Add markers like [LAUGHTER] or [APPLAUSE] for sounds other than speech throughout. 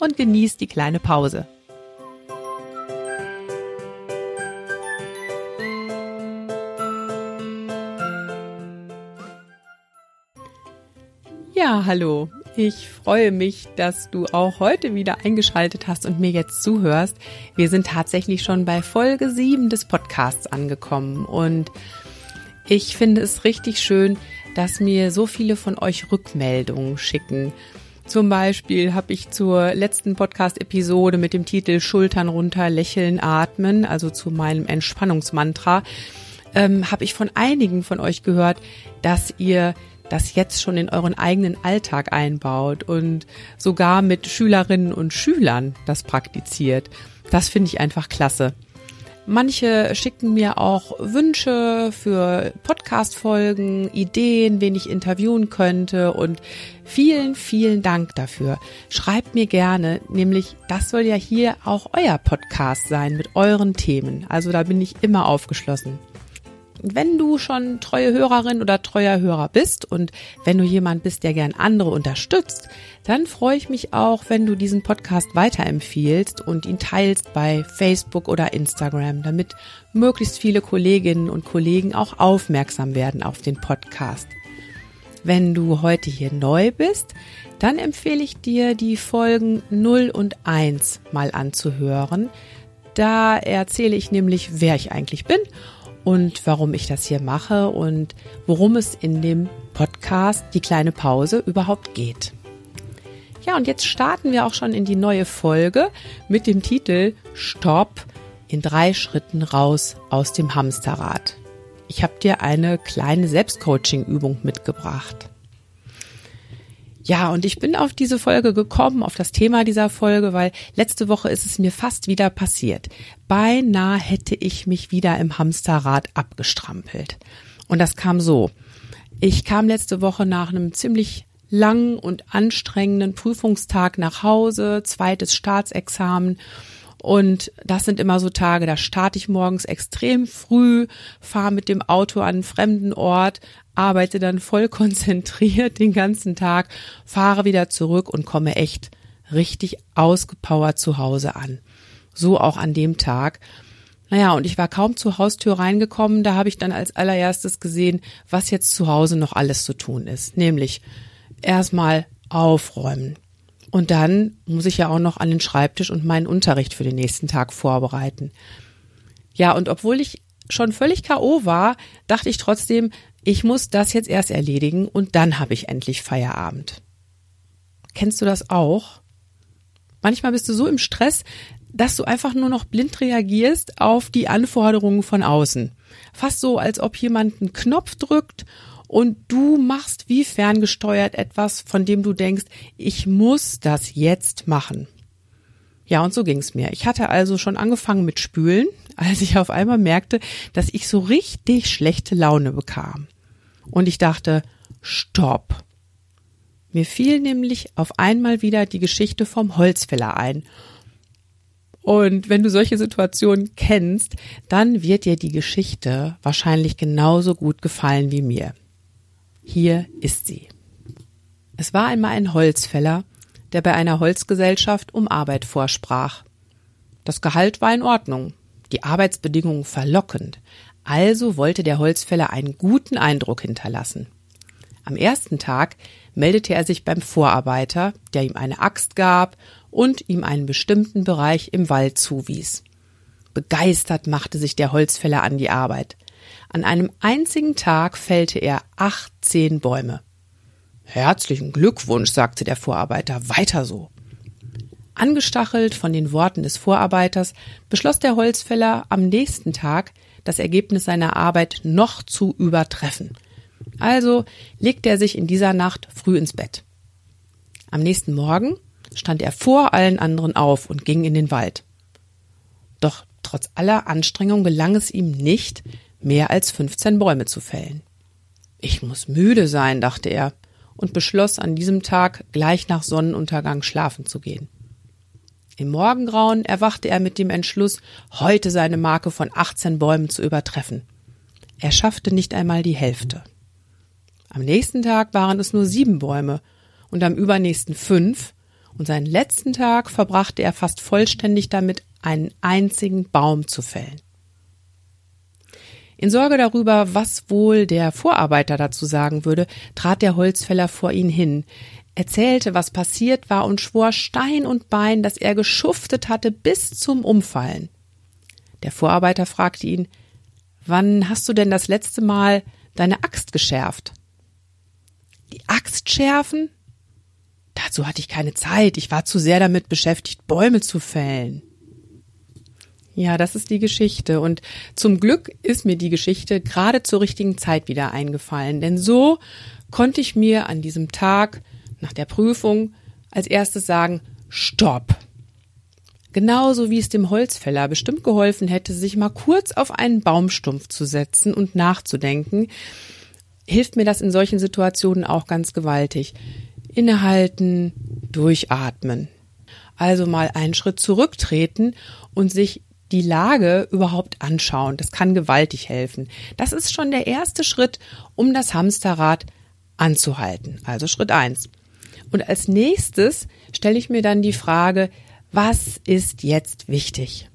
und genieß die kleine Pause. Ja, hallo. Ich freue mich, dass du auch heute wieder eingeschaltet hast und mir jetzt zuhörst. Wir sind tatsächlich schon bei Folge 7 des Podcasts angekommen und ich finde es richtig schön, dass mir so viele von euch Rückmeldungen schicken. Zum Beispiel habe ich zur letzten Podcast-Episode mit dem Titel Schultern runter, lächeln, atmen, also zu meinem Entspannungsmantra, ähm, habe ich von einigen von euch gehört, dass ihr das jetzt schon in euren eigenen Alltag einbaut und sogar mit Schülerinnen und Schülern das praktiziert. Das finde ich einfach klasse. Manche schicken mir auch Wünsche für Podcast-Folgen, Ideen, wen ich interviewen könnte und vielen, vielen Dank dafür. Schreibt mir gerne, nämlich das soll ja hier auch euer Podcast sein mit euren Themen. Also da bin ich immer aufgeschlossen wenn du schon treue Hörerin oder treuer Hörer bist und wenn du jemand bist, der gern andere unterstützt, dann freue ich mich auch, wenn du diesen Podcast weiterempfiehlst und ihn teilst bei Facebook oder Instagram, damit möglichst viele Kolleginnen und Kollegen auch aufmerksam werden auf den Podcast. Wenn du heute hier neu bist, dann empfehle ich dir, die Folgen 0 und 1 mal anzuhören. Da erzähle ich nämlich, wer ich eigentlich bin und warum ich das hier mache und worum es in dem Podcast Die kleine Pause überhaupt geht. Ja, und jetzt starten wir auch schon in die neue Folge mit dem Titel Stopp in drei Schritten raus aus dem Hamsterrad. Ich habe dir eine kleine Selbstcoaching-Übung mitgebracht. Ja, und ich bin auf diese Folge gekommen, auf das Thema dieser Folge, weil letzte Woche ist es mir fast wieder passiert. Beinahe hätte ich mich wieder im Hamsterrad abgestrampelt. Und das kam so. Ich kam letzte Woche nach einem ziemlich langen und anstrengenden Prüfungstag nach Hause, zweites Staatsexamen. Und das sind immer so Tage, da starte ich morgens extrem früh, fahre mit dem Auto an einen fremden Ort, arbeite dann voll konzentriert den ganzen Tag, fahre wieder zurück und komme echt richtig ausgepowert zu Hause an. So auch an dem Tag. Naja, und ich war kaum zur Haustür reingekommen, da habe ich dann als allererstes gesehen, was jetzt zu Hause noch alles zu tun ist. Nämlich erstmal aufräumen. Und dann muss ich ja auch noch an den Schreibtisch und meinen Unterricht für den nächsten Tag vorbereiten. Ja, und obwohl ich schon völlig K.O. war, dachte ich trotzdem, ich muss das jetzt erst erledigen und dann habe ich endlich Feierabend. Kennst du das auch? Manchmal bist du so im Stress, dass du einfach nur noch blind reagierst auf die Anforderungen von außen. Fast so, als ob jemand einen Knopf drückt und du machst wie ferngesteuert etwas, von dem du denkst, ich muss das jetzt machen. Ja, und so ging's mir. Ich hatte also schon angefangen mit Spülen, als ich auf einmal merkte, dass ich so richtig schlechte Laune bekam. Und ich dachte, stopp. Mir fiel nämlich auf einmal wieder die Geschichte vom Holzfäller ein. Und wenn du solche Situationen kennst, dann wird dir die Geschichte wahrscheinlich genauso gut gefallen wie mir. Hier ist sie. Es war einmal ein Holzfäller, der bei einer Holzgesellschaft um Arbeit vorsprach. Das Gehalt war in Ordnung, die Arbeitsbedingungen verlockend, also wollte der Holzfäller einen guten Eindruck hinterlassen. Am ersten Tag meldete er sich beim Vorarbeiter, der ihm eine Axt gab und ihm einen bestimmten Bereich im Wald zuwies. Begeistert machte sich der Holzfäller an die Arbeit. An einem einzigen Tag fällte er 18 Bäume. Herzlichen Glückwunsch, sagte der Vorarbeiter, weiter so. Angestachelt von den Worten des Vorarbeiters beschloss der Holzfäller am nächsten Tag, das Ergebnis seiner Arbeit noch zu übertreffen. Also legte er sich in dieser Nacht früh ins Bett. Am nächsten Morgen stand er vor allen anderen auf und ging in den Wald. Doch trotz aller Anstrengung gelang es ihm nicht, mehr als 15 Bäume zu fällen. Ich muss müde sein, dachte er und beschloss an diesem Tag gleich nach Sonnenuntergang schlafen zu gehen. Im Morgengrauen erwachte er mit dem Entschluss, heute seine Marke von 18 Bäumen zu übertreffen. Er schaffte nicht einmal die Hälfte. Am nächsten Tag waren es nur sieben Bäume und am übernächsten fünf, und seinen letzten Tag verbrachte er fast vollständig damit, einen einzigen Baum zu fällen. In Sorge darüber, was wohl der Vorarbeiter dazu sagen würde, trat der Holzfäller vor ihn hin, erzählte, was passiert war und schwor Stein und Bein, dass er geschuftet hatte bis zum Umfallen. Der Vorarbeiter fragte ihn, Wann hast du denn das letzte Mal deine Axt geschärft? Die Axt schärfen? Dazu hatte ich keine Zeit. Ich war zu sehr damit beschäftigt, Bäume zu fällen. Ja, das ist die Geschichte. Und zum Glück ist mir die Geschichte gerade zur richtigen Zeit wieder eingefallen. Denn so konnte ich mir an diesem Tag nach der Prüfung als erstes sagen, Stopp. Genauso wie es dem Holzfäller bestimmt geholfen hätte, sich mal kurz auf einen Baumstumpf zu setzen und nachzudenken, hilft mir das in solchen Situationen auch ganz gewaltig. Innehalten, durchatmen. Also mal einen Schritt zurücktreten und sich die Lage überhaupt anschauen. Das kann gewaltig helfen. Das ist schon der erste Schritt, um das Hamsterrad anzuhalten. Also Schritt eins. Und als nächstes stelle ich mir dann die Frage, was ist jetzt wichtig?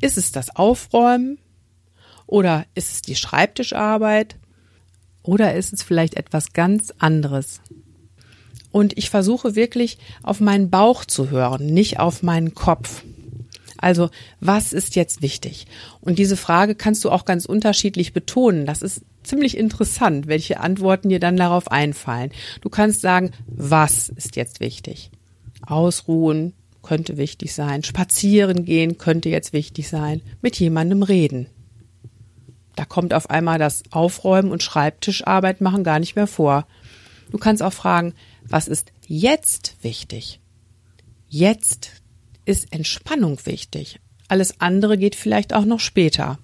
Ist es das Aufräumen? Oder ist es die Schreibtischarbeit? Oder ist es vielleicht etwas ganz anderes? Und ich versuche wirklich auf meinen Bauch zu hören, nicht auf meinen Kopf. Also, was ist jetzt wichtig? Und diese Frage kannst du auch ganz unterschiedlich betonen. Das ist ziemlich interessant, welche Antworten dir dann darauf einfallen. Du kannst sagen, was ist jetzt wichtig? Ausruhen könnte wichtig sein. Spazieren gehen könnte jetzt wichtig sein. Mit jemandem reden. Da kommt auf einmal das Aufräumen und Schreibtischarbeit machen gar nicht mehr vor. Du kannst auch fragen, was ist jetzt wichtig? Jetzt ist Entspannung wichtig. Alles andere geht vielleicht auch noch später.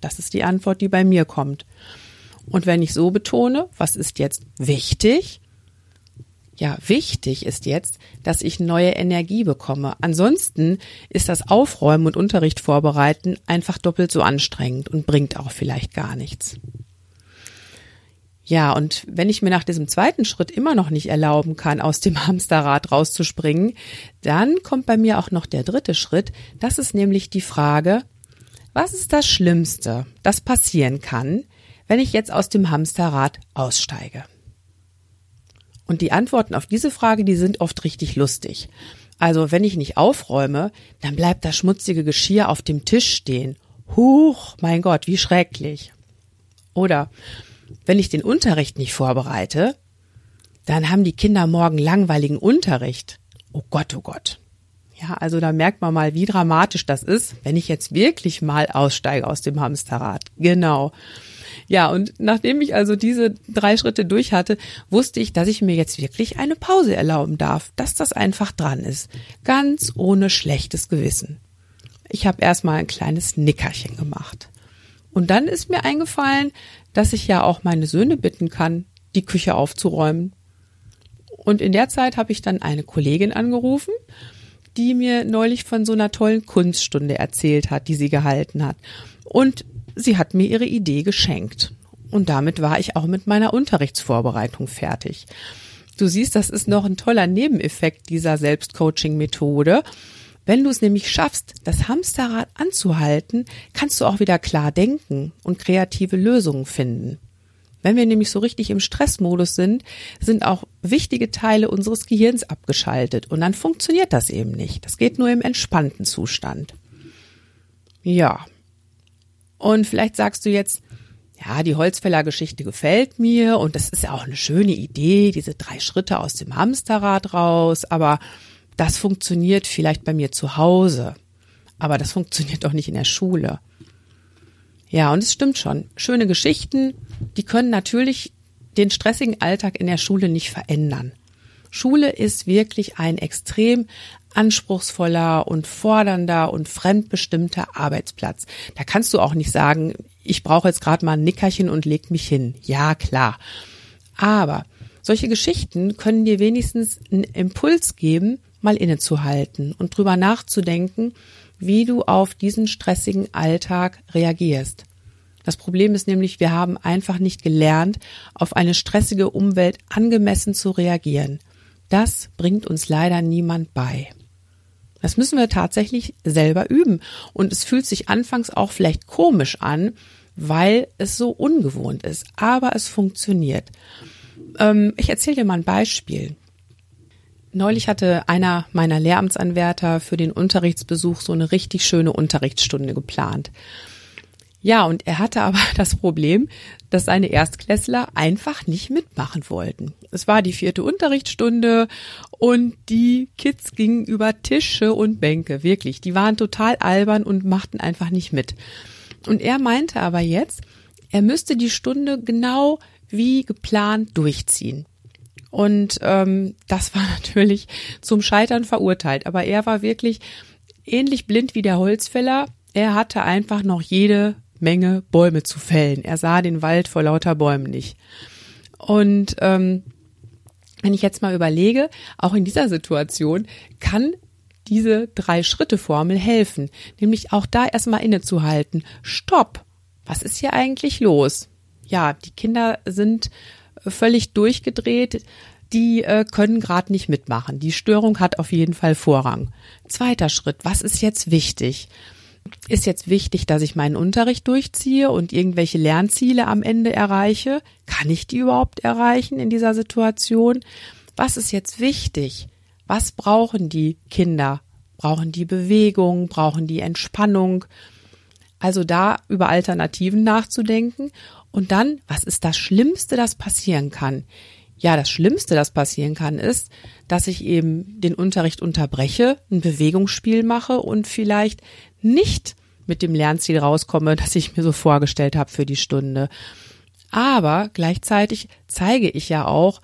Das ist die Antwort, die bei mir kommt. Und wenn ich so betone, was ist jetzt wichtig? Ja, wichtig ist jetzt, dass ich neue Energie bekomme. Ansonsten ist das Aufräumen und Unterricht vorbereiten einfach doppelt so anstrengend und bringt auch vielleicht gar nichts. Ja, und wenn ich mir nach diesem zweiten Schritt immer noch nicht erlauben kann, aus dem [LAUGHS] Hamsterrad rauszuspringen, dann kommt bei mir auch noch der dritte Schritt. Das ist nämlich die Frage, was ist das Schlimmste, das passieren kann, wenn ich jetzt aus dem Hamsterrad aussteige? Und die Antworten auf diese Frage, die sind oft richtig lustig. Also, wenn ich nicht aufräume, dann bleibt das schmutzige Geschirr auf dem Tisch stehen. Huch, mein Gott, wie schrecklich. Oder wenn ich den Unterricht nicht vorbereite, dann haben die Kinder morgen langweiligen Unterricht. Oh Gott, oh Gott. Ja, also da merkt man mal, wie dramatisch das ist, wenn ich jetzt wirklich mal aussteige aus dem Hamsterrad. Genau. Ja, und nachdem ich also diese drei Schritte durch hatte, wusste ich, dass ich mir jetzt wirklich eine Pause erlauben darf, dass das einfach dran ist. Ganz ohne schlechtes Gewissen. Ich habe erstmal ein kleines Nickerchen gemacht. Und dann ist mir eingefallen, dass ich ja auch meine Söhne bitten kann, die Küche aufzuräumen. Und in der Zeit habe ich dann eine Kollegin angerufen, die mir neulich von so einer tollen Kunststunde erzählt hat, die sie gehalten hat. Und sie hat mir ihre Idee geschenkt. Und damit war ich auch mit meiner Unterrichtsvorbereitung fertig. Du siehst, das ist noch ein toller Nebeneffekt dieser Selbstcoaching-Methode. Wenn du es nämlich schaffst, das Hamsterrad anzuhalten, kannst du auch wieder klar denken und kreative Lösungen finden. Wenn wir nämlich so richtig im Stressmodus sind, sind auch wichtige Teile unseres Gehirns abgeschaltet und dann funktioniert das eben nicht. Das geht nur im entspannten Zustand. Ja. Und vielleicht sagst du jetzt, ja, die Holzfällergeschichte gefällt mir und das ist ja auch eine schöne Idee, diese drei Schritte aus dem Hamsterrad raus, aber das funktioniert vielleicht bei mir zu Hause, aber das [LAUGHS] funktioniert doch nicht in der Schule. Ja, und es stimmt schon. Schöne Geschichten, die können natürlich den stressigen Alltag in der Schule nicht verändern. Schule ist wirklich ein extrem anspruchsvoller und fordernder und fremdbestimmter Arbeitsplatz. Da kannst du auch nicht sagen, ich brauche jetzt gerade mal ein Nickerchen und leg mich hin. Ja, klar. Aber solche Geschichten können dir wenigstens einen Impuls geben, mal innezuhalten und drüber nachzudenken, wie du auf diesen stressigen Alltag reagierst. Das Problem ist nämlich, wir haben einfach nicht gelernt, auf eine stressige Umwelt angemessen zu reagieren. Das bringt uns leider niemand bei. Das müssen wir tatsächlich selber üben. Und es fühlt sich anfangs auch vielleicht komisch an, weil es so ungewohnt ist. Aber es funktioniert. Ähm, ich erzähle dir mal ein Beispiel. Neulich hatte einer meiner Lehramtsanwärter für den Unterrichtsbesuch so eine richtig schöne Unterrichtsstunde geplant. Ja, und er hatte aber [LAUGHS] das Problem, dass seine Erstklässler einfach nicht mitmachen wollten. Es war die vierte Unterrichtsstunde und die Kids gingen über Tische und Bänke, wirklich. Die waren total albern und machten einfach nicht mit. Und er meinte aber jetzt, er müsste die Stunde genau wie geplant durchziehen. Und ähm, das war [LAUGHS] natürlich zum Scheitern verurteilt. Aber er war wirklich ähnlich blind wie der Holzfäller. Er hatte einfach noch jede Menge Bäume zu fällen. Er sah den Wald vor lauter Bäumen nicht. Und ähm, wenn ich jetzt mal überlege, auch in dieser Situation kann diese Drei-Schritte-Formel helfen, nämlich auch da erstmal innezuhalten. Stopp! Was ist hier eigentlich los? Ja, die Kinder sind völlig durchgedreht, die äh, können gerade nicht mitmachen. Die Störung hat auf jeden Fall Vorrang. Zweiter Schritt, was ist jetzt wichtig? Ist jetzt wichtig, dass ich meinen Unterricht durchziehe und irgendwelche Lernziele am Ende erreiche? Kann ich die überhaupt erreichen in dieser Situation? Was ist jetzt wichtig? Was brauchen die Kinder? Brauchen die Bewegung? Brauchen die Entspannung? Also da über Alternativen nachzudenken. Und dann, was ist das Schlimmste, das passieren kann? Ja, das Schlimmste, das passieren kann, ist, dass ich eben den Unterricht unterbreche, ein Bewegungsspiel mache und vielleicht nicht mit dem Lernziel rauskomme, [LAUGHS] das ich mir so vorgestellt habe für die Stunde. Aber gleichzeitig zeige ich ja auch,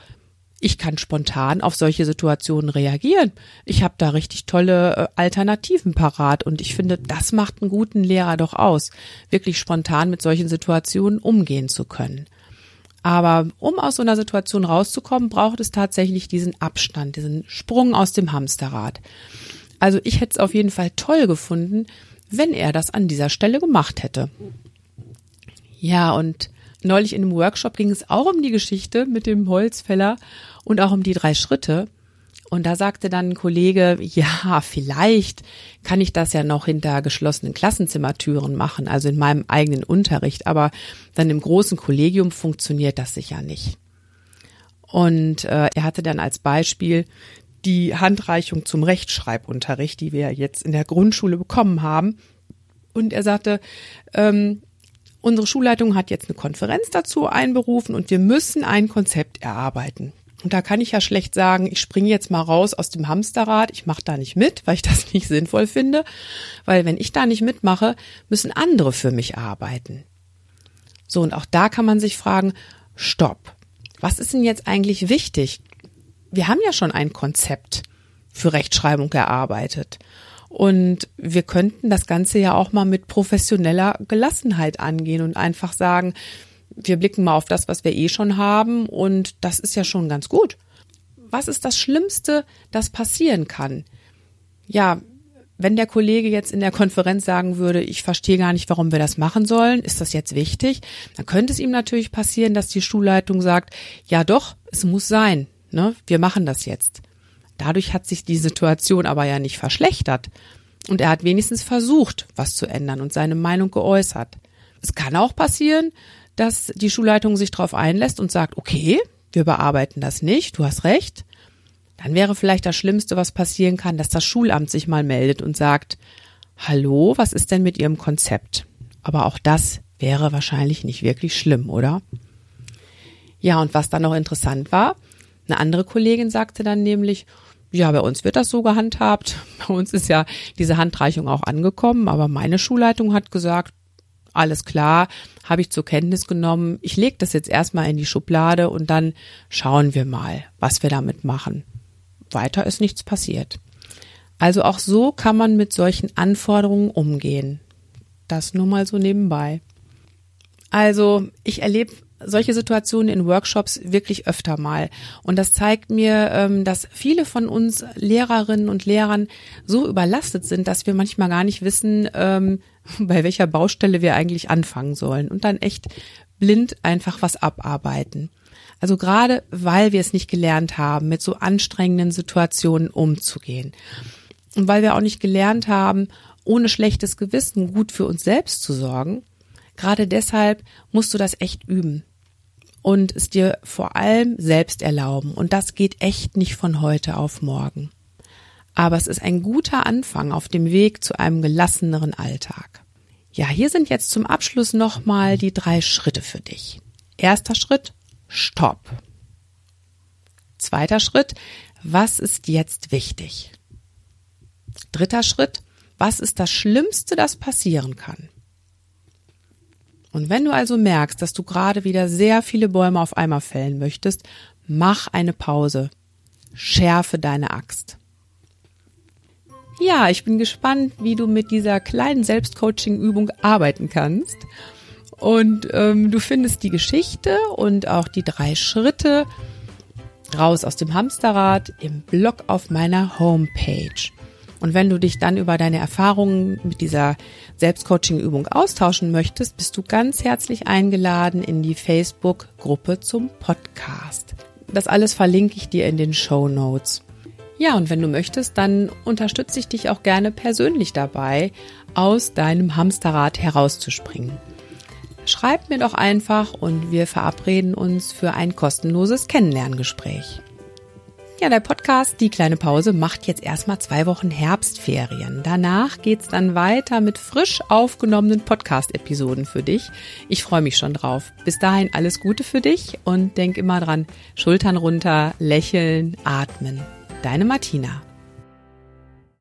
ich kann spontan auf solche Situationen reagieren. Ich habe da richtig tolle äh, Alternativen parat und ich finde, das macht einen guten Lehrer doch aus, wirklich spontan mit solchen Situationen umgehen zu können. Aber um aus so einer Situation rauszukommen, braucht es tatsächlich diesen Abstand, diesen Sprung aus dem Hamsterrad. Also ich hätte es auf jeden Fall toll gefunden, wenn er das an dieser Stelle gemacht hätte. Ja, und neulich in einem Workshop ging es auch um die Geschichte mit dem Holzfäller und auch um die drei Schritte. Und da sagte dann ein Kollege, ja, vielleicht kann ich das ja noch hinter geschlossenen Klassenzimmertüren machen, also in meinem eigenen Unterricht, aber dann im großen Kollegium funktioniert das sicher nicht. Und äh, er hatte dann als Beispiel die Handreichung zum Rechtschreibunterricht, die wir jetzt in der Grundschule bekommen haben. Und er sagte, ähm, unsere Schulleitung hat jetzt eine Konferenz dazu einberufen und wir müssen ein Konzept erarbeiten. Und da kann ich ja schlecht sagen, ich springe jetzt mal raus aus dem Hamsterrad, ich mache da nicht mit, weil ich das [LAUGHS] nicht sinnvoll finde, weil wenn ich da nicht mitmache, müssen andere für mich arbeiten. So, und auch da kann man sich fragen, stopp, was ist denn jetzt eigentlich wichtig? wir haben ja schon ein Konzept für Rechtschreibung erarbeitet. Und wir könnten das Ganze ja auch mal mit professioneller Gelassenheit angehen und einfach sagen, wir blicken mal auf das, was wir eh schon haben und das ist ja schon ganz gut. Was ist das Schlimmste, das passieren kann? Ja, wenn der Kollege jetzt in der Konferenz sagen würde, ich verstehe gar nicht, warum wir das machen sollen, ist das jetzt wichtig? Dann könnte es ihm natürlich passieren, dass die Schulleitung sagt, ja doch, es muss sein. Ne? Wir machen das jetzt. Dadurch hat sich die Situation aber ja nicht verschlechtert. Und er hat wenigstens versucht, was zu ändern und seine Meinung geäußert. Es kann auch passieren, dass die Schulleitung sich darauf einlässt und sagt, okay, wir bearbeiten das nicht, du hast recht. Dann wäre vielleicht das Schlimmste, was passieren kann, dass das Schulamt sich mal meldet und sagt, hallo, was ist denn mit Ihrem Konzept? Aber auch das wäre wahrscheinlich nicht wirklich schlimm, oder? Ja, und was dann noch interessant war, eine andere Kollegin sagte dann nämlich, ja, bei uns wird das so gehandhabt. [LAUGHS] Bei uns ist ja diese Handreichung auch angekommen, aber meine Schulleitung hat gesagt, alles klar, habe ich zur Kenntnis genommen. Ich lege das jetzt erstmal in die Schublade und dann schauen wir mal, was wir damit machen. weiter ist nichts passiert. Also auch so kann man mit solchen Anforderungen umgehen. Das nur mal so nebenbei. Also ich erlebe solche Situationen in Workshops wirklich öfter mal. Und das zeigt mir, ähm, dass viele von uns Lehrerinnen und Lehrern so überlastet sind, dass wir manchmal gar nicht wissen, ähm, [LAUGHS] bei welcher Baustelle wir eigentlich anfangen sollen und dann echt blind einfach was abarbeiten. Also gerade weil wir es nicht gelernt haben, mit so anstrengenden Situationen umzugehen. Und weil wir auch nicht gelernt haben, ohne schlechtes Gewissen gut für uns selbst zu sorgen, gerade deshalb musst du das echt üben und es dir vor allem selbst erlauben. Und das geht echt nicht von heute auf morgen. Aber es ist ein guter Anfang auf dem Weg zu einem gelasseneren Alltag. Ja, hier sind jetzt zum Abschluss nochmal die drei Schritte für dich. Erster Schritt, Stopp. Zweiter Schritt, was ist jetzt wichtig? Dritter Schritt, was ist das Schlimmste, das passieren kann? Und wenn du also merkst, dass du gerade wieder sehr viele Bäume auf einmal fällen möchtest, mach eine Pause. Schärfe deine Axt. Ja, ich bin gespannt, wie du mit dieser kleinen Selbstcoaching-Übung arbeiten kannst. Und ähm, du findest die Geschichte und auch die drei Schritte raus aus dem Hamsterrad im Blog auf meiner Homepage. Und wenn du dich dann über deine Erfahrungen mit dieser Selbstcoaching-Übung austauschen möchtest, bist du ganz herzlich eingeladen in die Facebook-Gruppe zum Podcast. Das alles verlinke ich dir in den Show Notes. Ja, und wenn du möchtest, dann unterstütze ich dich auch gerne persönlich dabei, aus deinem Hamsterrad herauszuspringen. Schreib mir doch einfach und wir verabreden uns für ein kostenloses Kennenlerngespräch. Ja, der Podcast Die kleine Pause macht jetzt erstmal zwei Wochen Herbstferien. Danach geht's dann weiter mit frisch aufgenommenen Podcast-Episoden für dich. Ich freue mich schon drauf. Bis dahin alles Gute für dich und denk immer dran, Schultern runter, lächeln, atmen. Deine Martina.